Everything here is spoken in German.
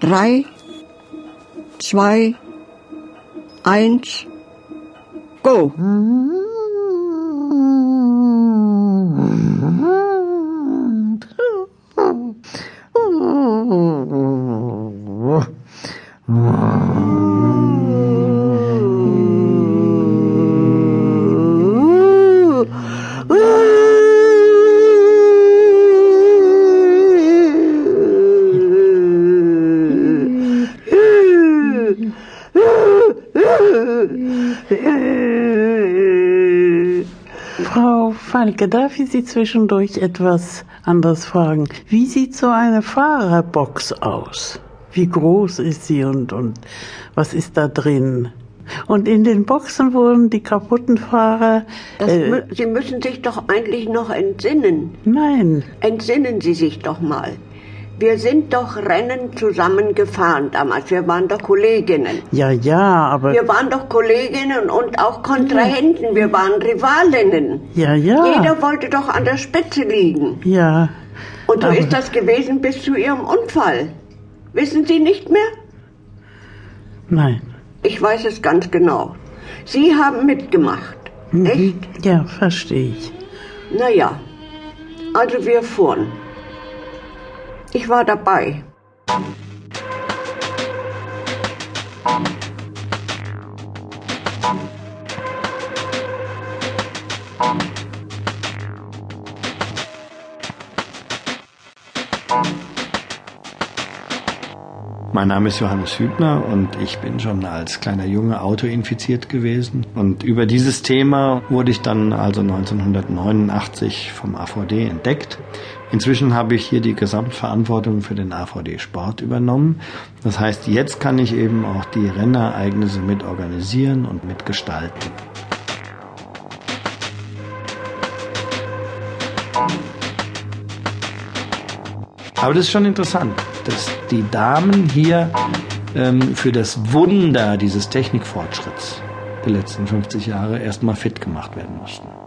Drei, zwei, eins, go! Frau Falke, darf ich Sie zwischendurch etwas anderes fragen? Wie sieht so eine Fahrerbox aus? Wie groß ist sie und, und was ist da drin? Und in den Boxen wurden die kaputten Fahrer. Äh, Sie müssen sich doch eigentlich noch entsinnen. Nein. Entsinnen Sie sich doch mal. Wir sind doch Rennen zusammengefahren damals. Wir waren doch Kolleginnen. Ja, ja, aber. Wir waren doch Kolleginnen und auch Kontrahenten. Wir waren Rivalinnen. Ja, ja. Jeder wollte doch an der Spitze liegen. Ja. Und so ist das gewesen bis zu Ihrem Unfall. Wissen Sie nicht mehr? Nein. Ich weiß es ganz genau. Sie haben mitgemacht. Mhm. Echt? Ja, verstehe ich. Naja, also wir fuhren. Ich war dabei. Mein Name ist Johannes Hübner und ich bin schon als kleiner Junge autoinfiziert gewesen. Und über dieses Thema wurde ich dann also 1989 vom AVD entdeckt. Inzwischen habe ich hier die Gesamtverantwortung für den AVD Sport übernommen. Das heißt, jetzt kann ich eben auch die Rennereignisse mit organisieren und mitgestalten. Aber das ist schon interessant, dass die Damen hier ähm, für das Wunder dieses Technikfortschritts der letzten 50 Jahre erstmal fit gemacht werden mussten.